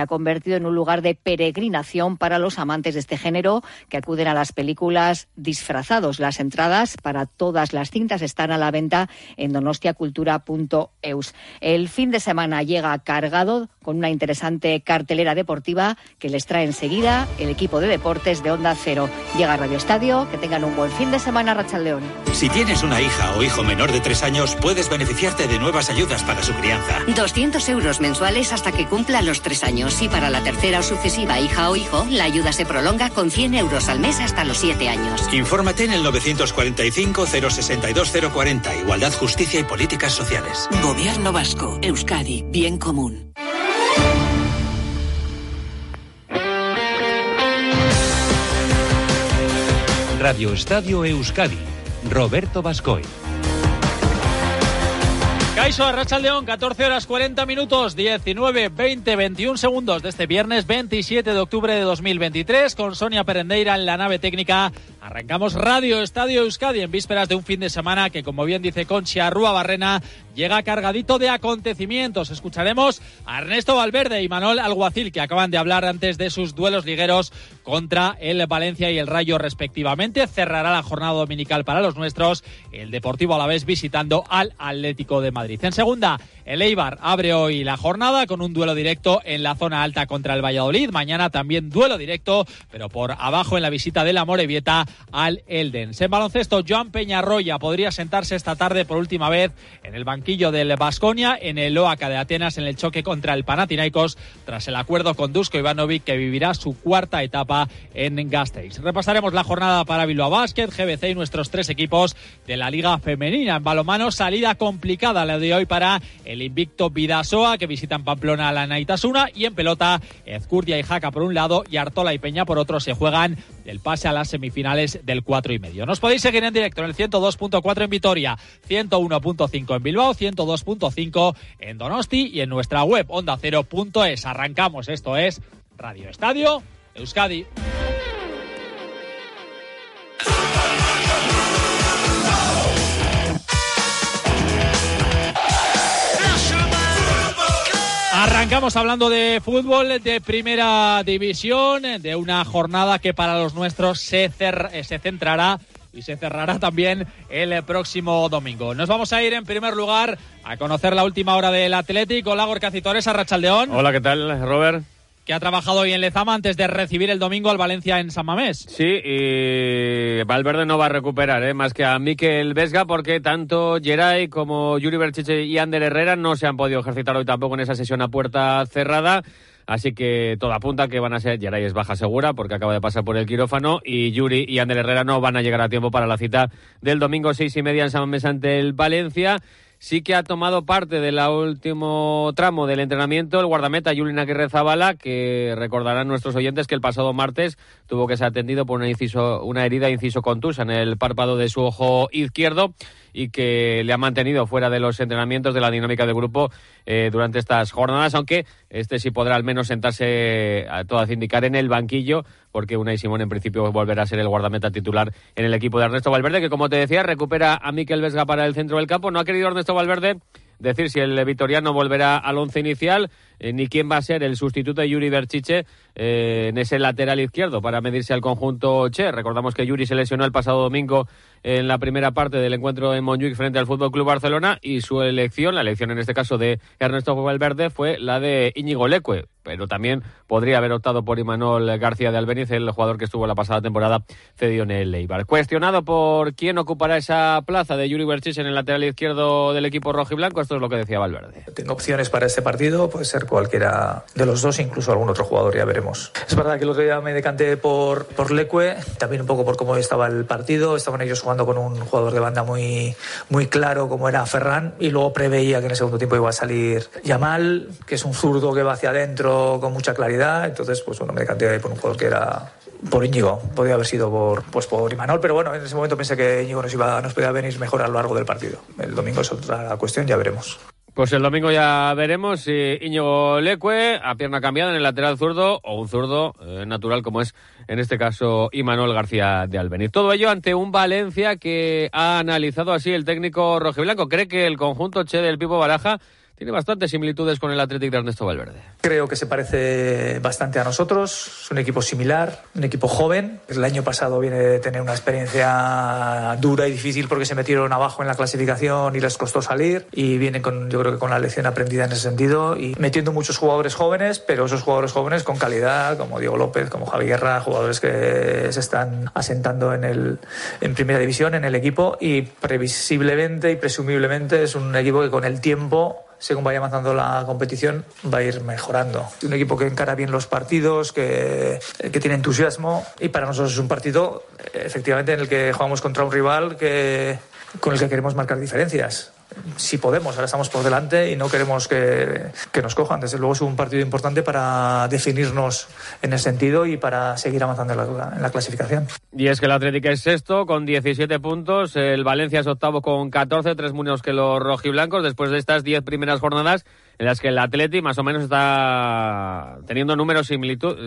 ha convertido en un lugar de peregrinación para los amantes de este género que acuden a las películas disfrazados. Las entradas para todas las cintas están a la venta en donostiacultura.eus. El fin de semana llega cargado con una interesante cartelera deportiva que les trae enseguida el equipo de deportes de Onda Cero. Llega a Radio Estadio, que tengan un buen fin de semana, Rachel León. Si tienes una hija o hijo menor de tres años, puedes beneficiarte de nuevas ayudas para su crianza. 200 euros mensuales hasta que cumpla los tres años y para la tercera o sucesiva hija o hijo, la ayuda se prolonga con 100 euros al mes hasta los 7 años. Infórmate en el 945 062 040. Igualdad, Justicia y Políticas Sociales. Gobierno Vasco. Euskadi. Bien común. Radio Estadio Euskadi. Roberto Bascoy. Caiso León, 14 horas 40 minutos, 19, 20, 21 segundos de este viernes 27 de octubre de 2023 con Sonia Perendeira en la nave técnica. Arrancamos Radio Estadio Euskadi en vísperas de un fin de semana que, como bien dice Concha Rúa Barrena, llega cargadito de acontecimientos. Escucharemos a Ernesto Valverde y Manuel Alguacil, que acaban de hablar antes de sus duelos ligueros contra el Valencia y el Rayo respectivamente. Cerrará la jornada dominical para los nuestros, el Deportivo a la vez visitando al Atlético de Madrid. En segunda, el Eibar abre hoy la jornada con un duelo directo en la zona alta contra el Valladolid. Mañana también duelo directo, pero por abajo en la visita de la Morevieta al Elden. En baloncesto, Joan Peñarroya podría sentarse esta tarde por última vez en el banquillo del Basconia en el OACA de Atenas en el choque contra el Panathinaikos tras el acuerdo con Dusko Ivanovic que vivirá su cuarta etapa en Gasteiz. Repasaremos la jornada para Bilbao Basket, GBC y nuestros tres equipos de la Liga Femenina. En balomano, salida complicada la de hoy para el invicto Vidasoa que visitan Pamplona a la Naitasuna y en pelota Ezcurdia y Jaca por un lado y Artola y Peña por otro se juegan el pase a las semifinales del 4 y medio. Nos podéis seguir en directo en el 102.4 en Vitoria, 101.5 en Bilbao, 102.5 en Donosti y en nuestra web onda0.es. Arrancamos, esto es Radio Estadio Euskadi. Arrancamos hablando de fútbol de primera división, de una jornada que para los nuestros se, eh, se centrará y se cerrará también el próximo domingo. Nos vamos a ir en primer lugar a conocer la última hora del Atlético. Hola, Gorka Citores, Rachaldeón. Hola, ¿qué tal, Robert? Que ha trabajado hoy en Lezama antes de recibir el domingo al Valencia en San Mamés. Sí, y Valverde no va a recuperar, ¿eh? más que a Miquel Vesga, porque tanto Geray como Yuri Berchiche y Ander Herrera no se han podido ejercitar hoy tampoco en esa sesión a puerta cerrada. Así que todo apunta que van a ser, Geray es baja segura porque acaba de pasar por el quirófano y Yuri y Ander Herrera no van a llegar a tiempo para la cita del domingo seis y media en San Mamés ante el Valencia sí que ha tomado parte del último tramo del entrenamiento el guardameta Yulina Zabala, que recordarán nuestros oyentes que el pasado martes tuvo que ser atendido por una, inciso, una herida inciso contusa en el párpado de su ojo izquierdo y que le ha mantenido fuera de los entrenamientos de la dinámica del grupo eh, durante estas jornadas, aunque este sí podrá al menos sentarse a todas indicar en el banquillo, porque Unai Simón en principio volverá a ser el guardameta titular en el equipo de Ernesto Valverde, que como te decía, recupera a Miquel Vesga para el centro del campo. No ha querido Ernesto Valverde decir si el vitoriano volverá al once inicial, eh, ni quién va a ser el sustituto de Yuri Berchiche eh, en ese lateral izquierdo para medirse al conjunto Che. Recordamos que Yuri se lesionó el pasado domingo en la primera parte del encuentro en Montjuic frente al Fútbol Club Barcelona y su elección, la elección en este caso de Ernesto Valverde, fue la de Íñigo Leque, pero también podría haber optado por Imanol García de Albeniz, el jugador que estuvo la pasada temporada cedido en el Eibar. Cuestionado por quién ocupará esa plaza de Yuri Berchich en el lateral izquierdo del equipo rojo y blanco, esto es lo que decía Valverde. Tengo opciones para este partido, puede ser cualquiera de los dos, incluso algún otro jugador, ya veremos. Es verdad que el otro día me decanté por, por Leque, también un poco por cómo estaba el partido, estaban ellos jugando con un jugador de banda muy, muy claro como era Ferran, y luego preveía que en el segundo tiempo iba a salir Yamal, que es un zurdo que va hacia adentro con mucha claridad, entonces pues bueno, me decanté por un jugador que era por Íñigo, podía haber sido por, pues por Imanol, pero bueno, en ese momento pensé que Íñigo nos, iba, nos podía venir mejor a lo largo del partido. El domingo es otra cuestión, ya veremos. Pues el domingo ya veremos si Íñigo Leque a pierna cambiada en el lateral zurdo o un zurdo eh, natural como es en este caso Imanol García de Albeniz. Todo ello ante un Valencia que ha analizado así el técnico rojiblanco. Cree que el conjunto Che del Pipo Baraja tiene bastantes similitudes con el Athletic de Ernesto Valverde. Creo que se parece bastante a nosotros, es un equipo similar, un equipo joven. El año pasado viene de tener una experiencia dura y difícil porque se metieron abajo en la clasificación y les costó salir y vienen con, yo creo que con la lección aprendida en ese sentido y metiendo muchos jugadores jóvenes, pero esos jugadores jóvenes con calidad, como Diego López, como Javi Guerra, jugadores que se están asentando en, el, en primera división, en el equipo y previsiblemente y presumiblemente es un equipo que con el tiempo según vaya avanzando la competición, va a ir mejorando. Un equipo que encara bien los partidos, que, que tiene entusiasmo y para nosotros es un partido efectivamente en el que jugamos contra un rival que, con el que queremos marcar diferencias si podemos, ahora estamos por delante y no queremos que, que, nos cojan. Desde luego es un partido importante para definirnos en ese sentido y para seguir avanzando en la, en la clasificación. Y es que el Atlético es sexto con 17 puntos, el Valencia es octavo con 14, tres menos que los rojiblancos después de estas 10 primeras jornadas en las que el Atleti más o menos está teniendo números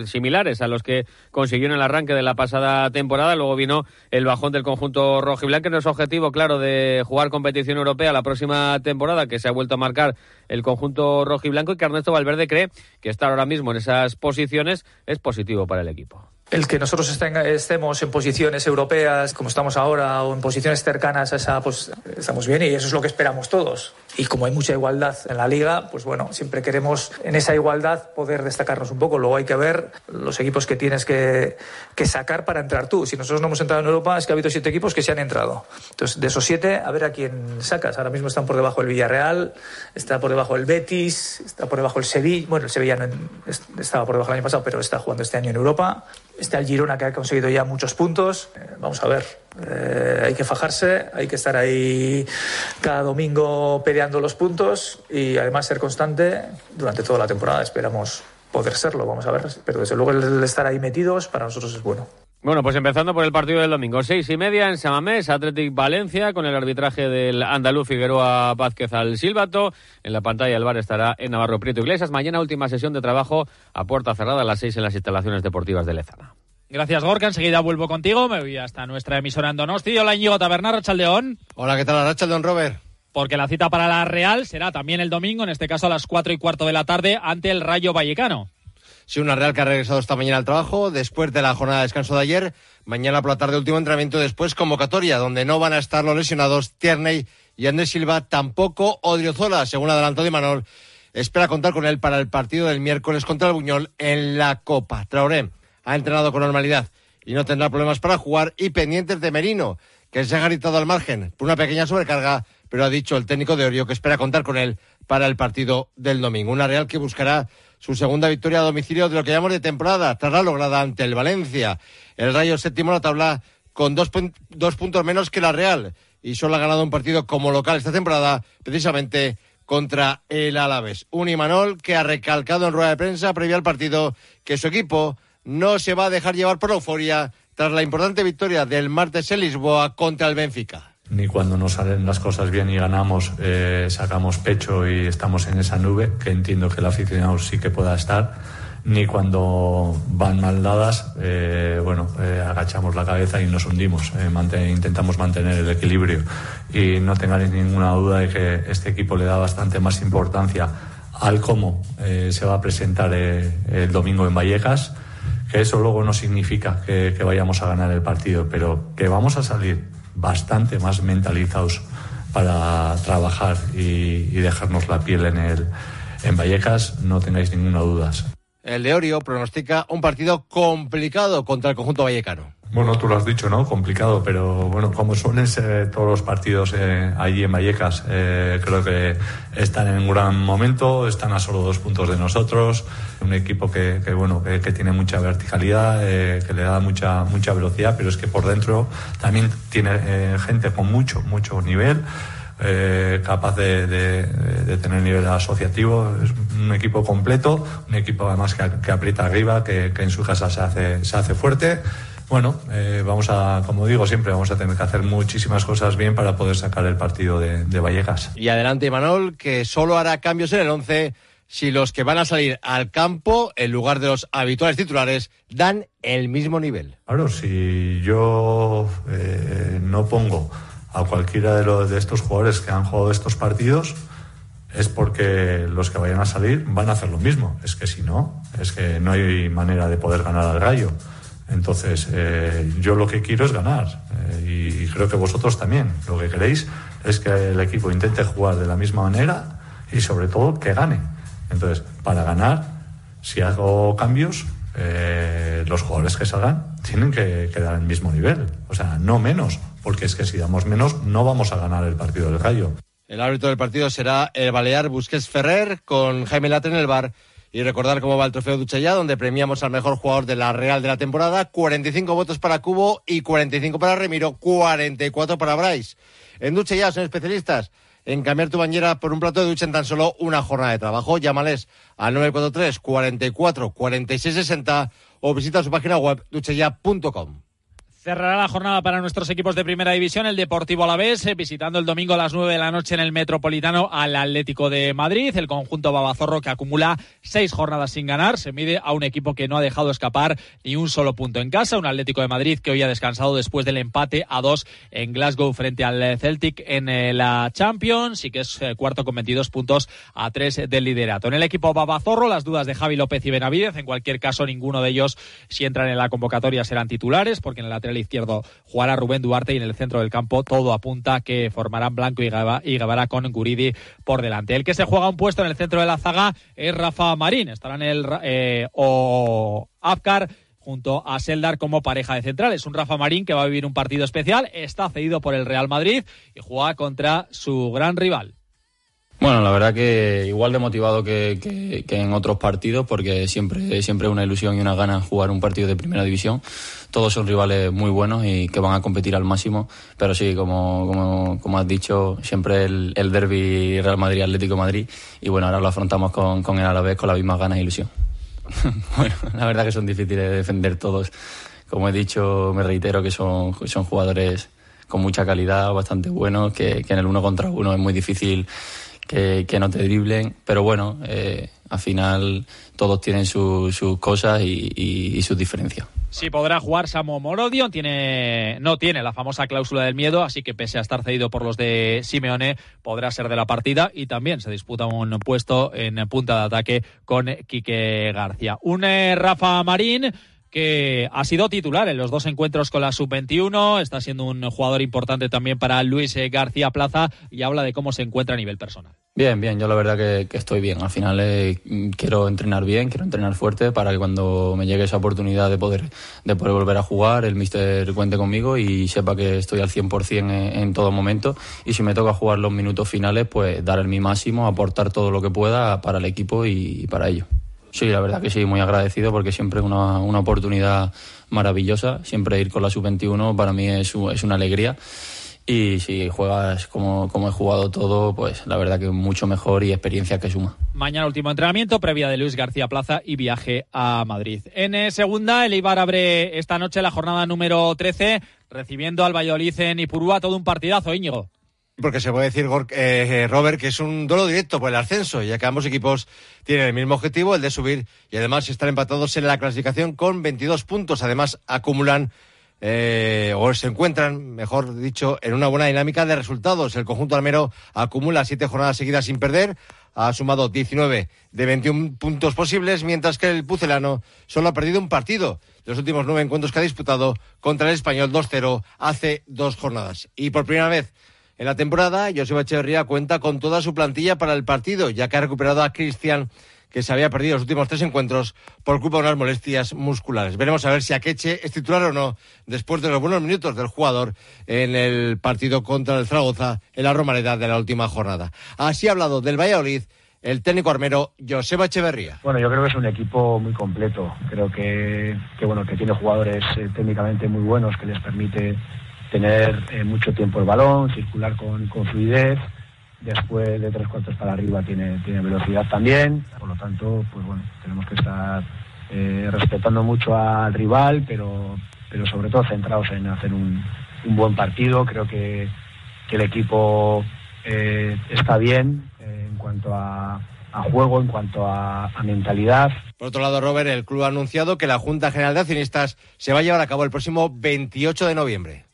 similares a los que consiguió en el arranque de la pasada temporada. Luego vino el bajón del conjunto rojo y blanco. No es objetivo, claro, de jugar competición europea la próxima temporada, que se ha vuelto a marcar el conjunto rojo y blanco y que Ernesto Valverde cree que estar ahora mismo en esas posiciones es positivo para el equipo el que nosotros estemos en posiciones europeas como estamos ahora o en posiciones cercanas a esa, pues estamos bien y eso es lo que esperamos todos. Y como hay mucha igualdad en la liga, pues bueno, siempre queremos en esa igualdad poder destacarnos un poco. Luego hay que ver los equipos que tienes que, que sacar para entrar tú. Si nosotros no hemos entrado en Europa, es que ha habido siete equipos que se han entrado. Entonces, de esos siete, a ver a quién sacas. Ahora mismo están por debajo el Villarreal, está por debajo el Betis, está por debajo el Sevilla. Bueno, el Sevilla no, estaba por debajo el año pasado, pero está jugando este año en Europa. Está el Girona que ha conseguido ya muchos puntos. Eh, vamos a ver. Eh, hay que fajarse, hay que estar ahí cada domingo peleando los puntos y además ser constante durante toda la temporada. Esperamos poder serlo, vamos a ver. Pero desde luego el estar ahí metidos para nosotros es bueno. Bueno, pues empezando por el partido del domingo, seis y media en Samamés, Athletic Valencia, con el arbitraje del andaluz Figueroa Vázquez al Silbato. En la pantalla el bar estará en Navarro Prieto Iglesias. Mañana última sesión de trabajo a puerta cerrada a las seis en las instalaciones deportivas de Lezana. Gracias, Gorka. Enseguida vuelvo contigo. Me voy hasta nuestra emisora en Donosti. Hola, Íñigo Taberna, Rachaldeón. Hola, ¿qué tal, Rachaldeón, Robert? Porque la cita para la Real será también el domingo, en este caso a las cuatro y cuarto de la tarde, ante el Rayo Vallecano. Sí, una Real que ha regresado esta mañana al trabajo después de la jornada de descanso de ayer. Mañana por la tarde último entrenamiento, después convocatoria, donde no van a estar los lesionados Tierney y Andrés Silva, tampoco Odriozola, según adelantó de Manol. Espera contar con él para el partido del miércoles contra el Buñol en la Copa. Traoré ha entrenado con normalidad y no tendrá problemas para jugar. Y pendientes de Merino, que se ha gritado al margen por una pequeña sobrecarga, pero ha dicho el técnico de Orio que espera contar con él para el partido del domingo. Una Real que buscará su segunda victoria a domicilio de lo que llamamos de temporada, tras la lograda ante el Valencia. El Rayo séptimo en la tabla con dos, puntos menos que la Real y solo ha ganado un partido como local esta temporada, precisamente contra el Alavés. Un Imanol que ha recalcado en rueda de prensa previa al partido que su equipo no se va a dejar llevar por la euforia tras la importante victoria del martes en Lisboa contra el Benfica ni cuando nos salen las cosas bien y ganamos, eh, sacamos pecho y estamos en esa nube, que entiendo que el aficionado sí que pueda estar, ni cuando van mal dadas, eh, bueno, eh, agachamos la cabeza y nos hundimos, intentamos mantener el equilibrio. Y no tengáis ninguna duda de que este equipo le da bastante más importancia al cómo se va a presentar el domingo en Vallecas, que eso luego no significa que vayamos a ganar el partido, pero que vamos a salir bastante más mentalizados para trabajar y, dejarnos la piel en, el, en Vallecas, no tengáis ninguna duda. El de Orio pronostica un partido complicado contra el conjunto vallecano. Bueno, tú lo has dicho, ¿no? Complicado, pero bueno, como suelen ser todos los partidos eh, allí en Vallecas, eh, creo que están en un gran momento, están a solo dos puntos de nosotros, un equipo que, bueno, que, tiene mucha verticalidad, eh, que le da mucha, mucha velocidad, pero es que por dentro también tiene gente con mucho, mucho nivel. capaz de, tener nivel asociativo. Es un equipo completo, un equipo además que, que aprieta arriba, que, en su casa se hace, se hace fuerte bueno, eh, vamos a, como digo siempre, vamos a tener que hacer muchísimas cosas bien para poder sacar el partido de, Vallecas. Y adelante, Manol, que solo hará cambios en el 11 si los que van a salir al campo, en lugar de los habituales titulares, dan el mismo nivel. Claro, si yo eh, no pongo a cualquiera de, los, de estos jugadores que han jugado estos partidos, es porque los que vayan a salir van a hacer lo mismo. Es que si no, es que no hay manera de poder ganar al gallo. Entonces, eh, yo lo que quiero es ganar eh, y creo que vosotros también. Lo que queréis es que el equipo intente jugar de la misma manera y sobre todo que gane. Entonces, para ganar, si hago cambios, eh, los jugadores que salgan tienen que quedar al mismo nivel. O sea, no menos, porque es que si damos menos no vamos a ganar el partido del gallo. El árbitro del partido será el Balear Busquets Ferrer con Jaime Latre en el bar. Y recordar cómo va el trofeo Duchaya, donde premiamos al mejor jugador de la Real de la temporada. 45 votos para Cubo y 45 para Remiro, 44 para Bryce. En Duchaya son especialistas en cambiar tu bañera por un plato de ducha en tan solo una jornada de trabajo. Llámales al 943 44 46 60 o visita su página web duchaya.com. Cerrará la jornada para nuestros equipos de primera división el Deportivo Alavés, eh, visitando el domingo a las 9 de la noche en el Metropolitano al Atlético de Madrid. El conjunto Babazorro que acumula seis jornadas sin ganar se mide a un equipo que no ha dejado escapar ni un solo punto en casa. Un Atlético de Madrid que hoy ha descansado después del empate a dos en Glasgow frente al Celtic en eh, la Champions y que es eh, cuarto con 22 puntos a tres del liderato. En el equipo Babazorro las dudas de Javi López y Benavidez. En cualquier caso, ninguno de ellos, si entran en la convocatoria, serán titulares porque en el lateral izquierdo jugará Rubén Duarte y en el centro del campo todo apunta que formarán Blanco y, Gavara con Guridi por delante. El que se juega un puesto en el centro de la zaga es Rafa Marín. Estará en el eh, o junto a Seldar como pareja de centrales. Un Rafa Marín que va a vivir un partido especial, está cedido por el Real Madrid y juega contra su gran rival. Bueno, la verdad que igual de motivado que, en otros partidos, porque siempre, siempre es una ilusión y una gana jugar un partido de primera división. Todos son rivales muy buenos y que van a competir al máximo, pero sí, como, como, has dicho, siempre el, el derby Real Madrid-Atlético Madrid y bueno, ahora lo afrontamos con, con el Alavés con la misma ganas e ilusión. bueno, la verdad que son difíciles de defender todos. Como he dicho, me reitero que son, son jugadores con mucha calidad, bastante buenos, que, que en el uno contra uno es muy difícil que, no te driblen, pero bueno, eh, al final todos tienen sus cosas y, sus diferencias. Sí, podrá jugar Samo Morodion, no tiene la famosa cláusula del miedo, así que pese a estar cedido por los de Simeone, podrá ser de la partida y también se disputa un puesto en punta de ataque con Quique García. Un eh, Rafa Marín que ha sido titular en los dos encuentros con la sub-21, está siendo un jugador importante también para Luis eh, García Plaza y habla de cómo se encuentra a nivel personal. Bien, bien, yo la verdad que, estoy bien. Al final eh, quiero entrenar bien, quiero entrenar fuerte para que cuando me llegue esa oportunidad de poder, de poder volver a jugar, el míster cuente conmigo y sepa que estoy al 100% en, en todo momento. Y si me toca jugar los minutos finales, pues dar el mi máximo, aportar todo lo que pueda para el equipo y para ello. Sí, la verdad que sí, muy agradecido porque siempre es una, una oportunidad maravillosa. Siempre ir con la sub-21 para mí es, es una alegría. Y si juegas como, como he jugado todo, pues la verdad que mucho mejor y experiencia que suma. Mañana último entrenamiento, previa de Luis García Plaza y viaje a Madrid. En eh, segunda, el Ibar abre esta noche la jornada número 13, recibiendo al Valladolid en Ipurúa, todo un partidazo, Íñigo. Porque se puede decir, eh, Robert, que es un duelo directo por el ascenso, ya que ambos equipos tienen el mismo objetivo, el de subir, y además están empatados en la clasificación con 22 puntos. Además, acumulan eh, o se encuentran, mejor dicho, en una buena dinámica de resultados. El conjunto almero acumula siete jornadas seguidas sin perder, ha sumado 19 de 21 puntos posibles, mientras que el pucelano solo ha perdido un partido. Los últimos nueve encuentros que ha disputado contra el español 2-0 hace dos jornadas. Y por primera vez en la temporada, Joseba Echeverría cuenta con toda su plantilla para el partido, ya que ha recuperado a Cristian, que se había perdido los últimos tres encuentros por culpa de unas molestias musculares. Veremos a ver si Akeche es titular o no después de los buenos minutos del jugador en el partido contra el Zaragoza en la Romareda de la última jornada. Así ha hablado del Valladolid el técnico armero Joseba Echeverría. Bueno, yo creo que es un equipo muy completo. Creo que, bueno, que tiene jugadores eh, técnicamente muy buenos que les permite tener eh, mucho tiempo el balón, circular con, fluidez. Después de tres cuartos para arriba tiene, tiene velocidad también. Por lo tanto, pues bueno, tenemos que estar eh, respetando mucho al rival, pero, pero sobre todo centrados en hacer un, buen partido. Creo que, el equipo eh, está bien en cuanto a, juego, en cuanto a, a, mentalidad. Por otro lado, Robert, el club ha anunciado que la Junta General de Accionistas se va a llevar a cabo el próximo 28 de noviembre.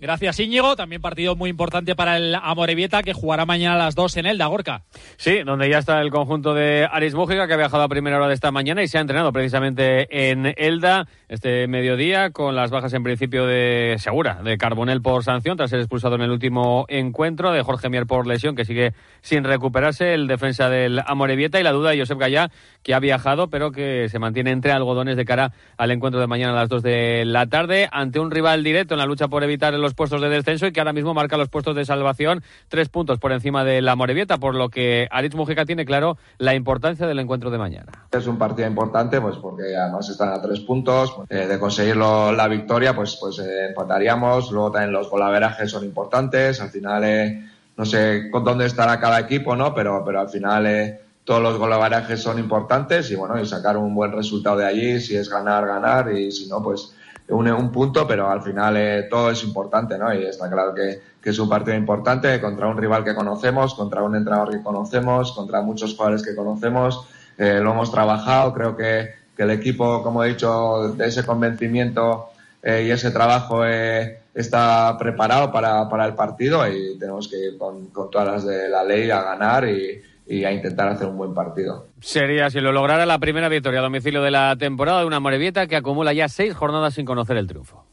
Gracias, Íñigo. También partido muy importante para el Amorebieta que jugará mañana a las 2 en el Gorka. Sí, donde ya está el conjunto de Aris Mújica que ha viajado a primera hora de esta mañana y se ha entrenado precisamente en Elda este mediodía con las bajas en principio de Segura, de Carbonel por sanción tras ser expulsado en el último encuentro, de Jorge Mier por lesión que sigue sin recuperarse, el defensa del Amorebieta y la duda de Josep Gallá que ha viajado pero que se mantiene entre algodones de cara al encuentro de mañana a las 2 de la tarde ante un rival directo en la lucha por evitar los puestos de descenso y que ahora mismo marca los puestos de salvación tres puntos por encima de la por lo que Aritz Mujica tiene claro la importancia del encuentro de mañana. Es un partido importante pues porque además están a tres puntos, eh, de conseguirlo la victoria pues, pues eh, empataríamos, luego también los golaverajes son importantes, al final eh, no sé con dónde estará cada equipo, ¿no? pero, pero al final todos los golaverajes son importantes y bueno, y sacar un buen resultado de allí, si es ganar, ganar y si no, pues un, un punto, pero al final eh, todo es importante, ¿no? Y está claro que, que, es un partido importante contra un rival que conocemos, contra un entrenador que conocemos, contra muchos jugadores que conocemos. Eh, lo hemos trabajado, creo que, que, el equipo, como he dicho, de ese convencimiento eh, y ese trabajo eh, está preparado para, el partido y tenemos que ir con, con todas las de la ley a ganar y, y a intentar hacer un buen partido. Sería si lo lograra la primera victoria a domicilio de la temporada de una Morevieta que acumula ya seis jornadas sin conocer el triunfo.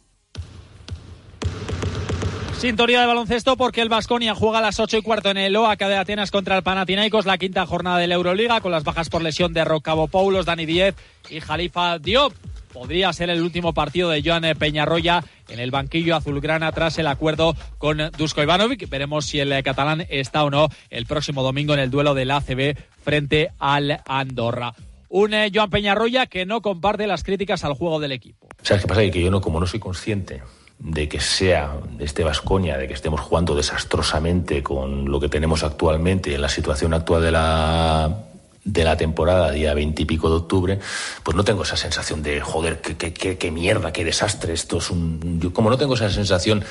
Sintonía de baloncesto porque el Vasconia juega a las ocho y cuarto en el OAK de Atenas contra el Panathinaikos, la quinta jornada de la Euroliga, con las bajas por lesión de Rocabo Poulos, Dani Diez y Jalifa Diop podría ser el último partido de Joan Peñarroya en el banquillo azulgrana tras el acuerdo con Dusko Ivanovic. Veremos si el catalán está o no el próximo domingo en el duelo del ACB frente al Andorra. Un eh, Joan Peñarroya que no comparte las críticas al juego del equipo. ¿Sabes qué pasa? Que yo no, como no soy consciente de que sea este Vasconia, de que estemos jugando desastrosamente con lo que tenemos actualmente en la situación actual de la de la temporada, día veintipico de octubre, pues no tengo esa sensación de, joder, qué, mierda, qué desastre, esto es un... Yo como no tengo esa sensación,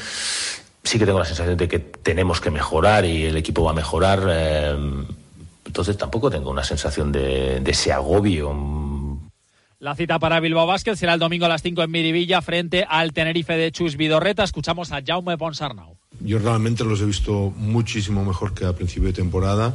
sí que tengo la sensación de que tenemos que mejorar y el equipo va a mejorar, eh, entonces tampoco tengo una sensación de, de ese agobio la cita para Bilbao Basket será el domingo a las 5 en Miribilla frente al Tenerife de Chus Vidorreta. Escuchamos a Jaume Ponsarnau. Yo realmente los he visto muchísimo mejor que a principio de temporada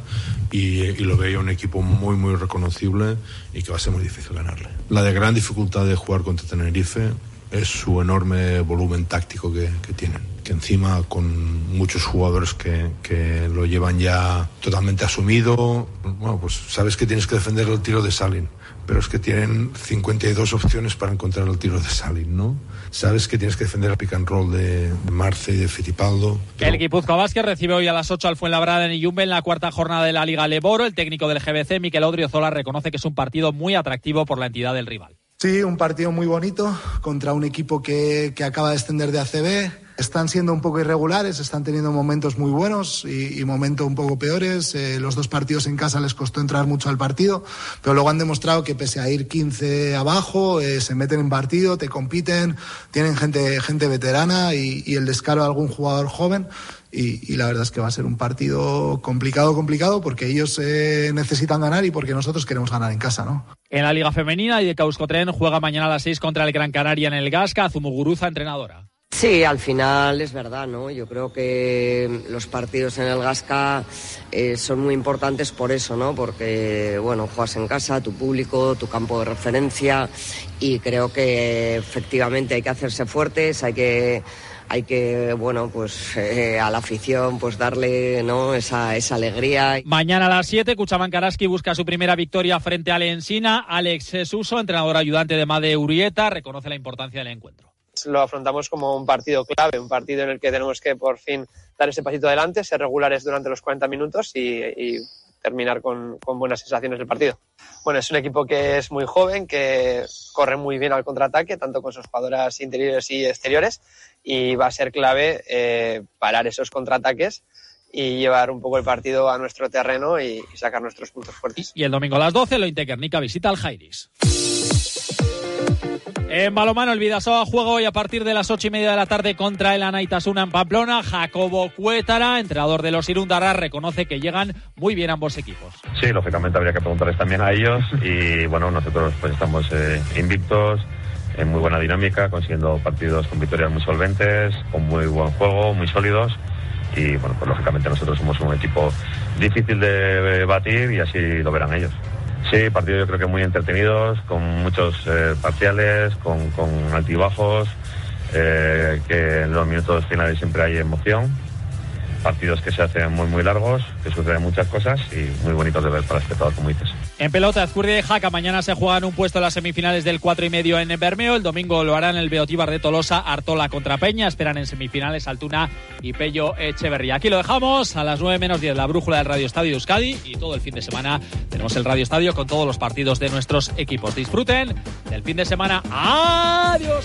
y, y, lo veo un equipo muy, muy reconocible y que va a ser muy difícil ganarle. La de gran dificultad de jugar contra Tenerife es su enorme volumen táctico que, que tienen. Que encima con muchos jugadores que, que, lo llevan ya totalmente asumido, bueno, pues sabes que tienes que defender el tiro de Salin pero es que tienen 52 opciones para encontrar el tiro de Salin, ¿no? Sabes que tienes que defender el pick and roll de, Marce y de Fittipaldo. Pero... El Guipuzcoa Vázquez recibe hoy a las 8 al Fuenlabrada en Iyumbe en la cuarta jornada de la Liga Leboro. El técnico del GBC, Miquel Odriozola, reconoce que es un partido muy atractivo por la entidad del rival. Sí, un partido muy bonito contra un equipo que, que acaba de extender de ACB están siendo un poco irregulares, están teniendo momentos muy buenos y, y momentos un poco peores. Eh, los dos partidos en casa les costó entrar mucho al partido, pero luego han demostrado que pese a ir 15 abajo, eh, se meten en partido, te compiten, tienen gente, gente veterana y, y el descaro de algún jugador joven. Y, y, la verdad es que va a ser un partido complicado, complicado, porque ellos eh, necesitan ganar y porque nosotros queremos ganar en casa, ¿no? En la Liga Femenina, y de Tren juega mañana a las 6 contra el Gran Canaria en el Gasca, Zumuguruza, entrenadora. Sí, al final es verdad, ¿no? Yo creo que los partidos en el Gasca eh, son muy importantes por eso, ¿no? Porque, bueno, juegas en casa, tu público, tu campo de referencia y creo que efectivamente hay que hacerse fuertes, hay que hay que, bueno, pues eh, a la afición pues darle ¿no? esa, esa alegría. Mañana a las 7, Cuchaman Karaski busca su primera victoria frente al Ensina. Alex Suso, entrenador ayudante de Made Urieta, reconoce la importancia del encuentro lo afrontamos como un partido clave, un partido en el que tenemos que por fin dar ese pasito adelante, ser regulares durante los 40 minutos y, y terminar con, con, buenas sensaciones del partido. Bueno, es un equipo que es muy joven, que corre muy bien al contraataque, tanto con sus jugadoras interiores y exteriores, y va a ser clave eh, parar esos contraataques y llevar un poco el partido a nuestro terreno y, y sacar nuestros puntos fuertes. Y el domingo a las 12, lo Guernica visita al Jairis. En balomano, el Vidasoa juega hoy a partir de las ocho y media de la tarde contra el Anaitasuna en Pamplona. Jacobo Cuétara, entrenador de los Irundarras, reconoce que llegan muy bien ambos equipos. Sí, lógicamente habría que preguntarles también a ellos y bueno, nosotros pues estamos eh, invictos. en muy buena dinámica, consiguiendo partidos con victorias muy solventes, con muy buen juego, muy sólidos y bueno, pues lógicamente nosotros somos un equipo difícil de batir y así lo verán ellos. Sí, partidos yo creo que muy entretenidos, con muchos eh, parciales, con, con altibajos, eh, que en los minutos finales siempre hay emoción partidos que se hacen muy muy largos, que suceden muchas cosas y muy bonitos de ver para el espectador, como dices. En pelota, Azcurdia y Jaca mañana se juegan un puesto en las semifinales del 4 y medio en Bermeo. El domingo lo harán el Beotíbar de Tolosa, Artola contra Peña. Esperan en semifinales Altuna y Pello Echeverría. Aquí lo dejamos a las 9 menos 10, la brújula del Radio Estadio Euskadi. Y todo el fin de semana tenemos el Radio Estadio con todos los partidos de nuestros equipos. Disfruten del fin de semana. ¡Adiós!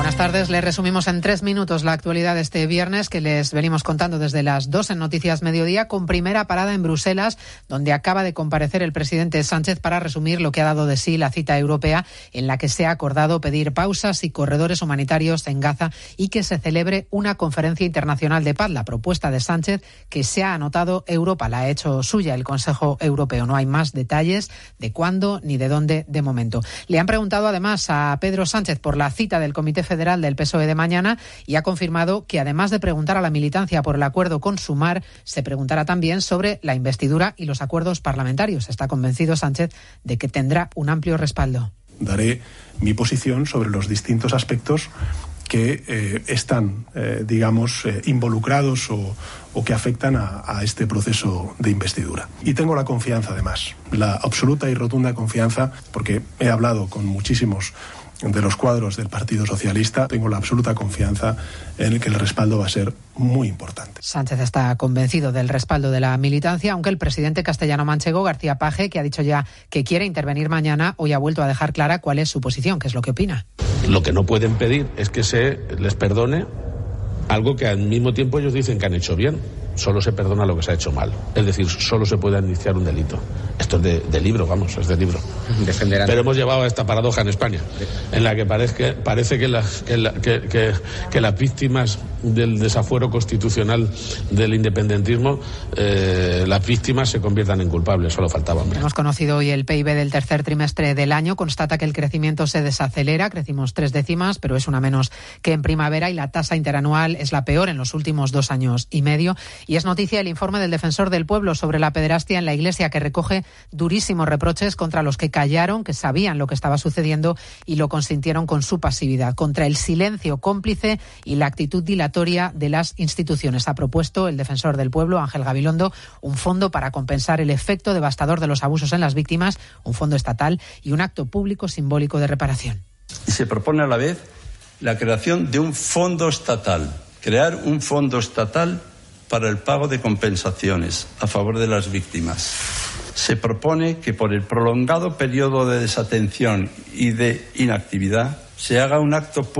Buenas tardes. Les resumimos en tres minutos la actualidad de este viernes que les venimos contando desde las dos en Noticias Mediodía, con primera parada en Bruselas, donde acaba de comparecer el presidente Sánchez para resumir lo que ha dado de sí la cita europea, en la que se ha acordado pedir pausas y corredores humanitarios en Gaza y que se celebre una conferencia internacional de paz. La propuesta de Sánchez que se ha anotado Europa la ha hecho suya el Consejo Europeo. No hay más detalles de cuándo ni de dónde de momento. Le han preguntado además a Pedro Sánchez por la cita del Comité Federal del PSOE de mañana y ha confirmado que además de preguntar a la militancia por el acuerdo con Sumar, se preguntará también sobre la investidura y los acuerdos parlamentarios. Está convencido Sánchez de que tendrá un amplio respaldo. Daré mi posición sobre los distintos aspectos que eh, están, eh, digamos, eh, involucrados o, o, que afectan a, a, este proceso de investidura. Y tengo la confianza, además, la absoluta y rotunda confianza, porque he hablado con muchísimos de los cuadros del Partido Socialista, tengo la absoluta confianza en el que el respaldo va a ser muy importante. Sánchez está convencido del respaldo de la militancia, aunque el presidente castellano manchego, García Paje, que ha dicho ya que quiere intervenir mañana, hoy ha vuelto a dejar clara cuál es su posición, qué es lo que opina. Lo que no pueden pedir es que se les perdone algo que al mismo tiempo ellos dicen que han hecho bien solo se perdona lo que se ha hecho mal. Es decir, solo se puede iniciar un delito. Esto es de, de libro, vamos, es de libro. Defenderán. Pero hemos llevado a esta paradoja en España, en la que parece, parece que, las, que, la, que, que, que, las víctimas del desafuero constitucional del independentismo, eh, las víctimas se conviertan en culpables, solo faltaba. Hombre. Hemos conocido hoy el PIB del tercer trimestre del año, constata que el crecimiento se desacelera, crecimos tres décimas, pero es una menos que en primavera y la tasa interanual es la peor en los últimos dos años y medio. Y es noticia el informe del defensor del pueblo sobre la pederastia en la Iglesia, que recoge durísimos reproches contra los que callaron, que sabían lo que estaba sucediendo y lo consintieron con su pasividad, contra el silencio cómplice y la actitud dilatoria de las instituciones. Ha propuesto el defensor del pueblo, Ángel Gabilondo, un fondo para compensar el efecto devastador de los abusos en las víctimas, un fondo estatal y un acto público simbólico de reparación. Se propone a la vez la creación de un fondo estatal, crear un fondo estatal para el pago de compensaciones a favor de las víctimas. Se propone que por el prolongado periodo de desatención y de inactividad se haga un acto público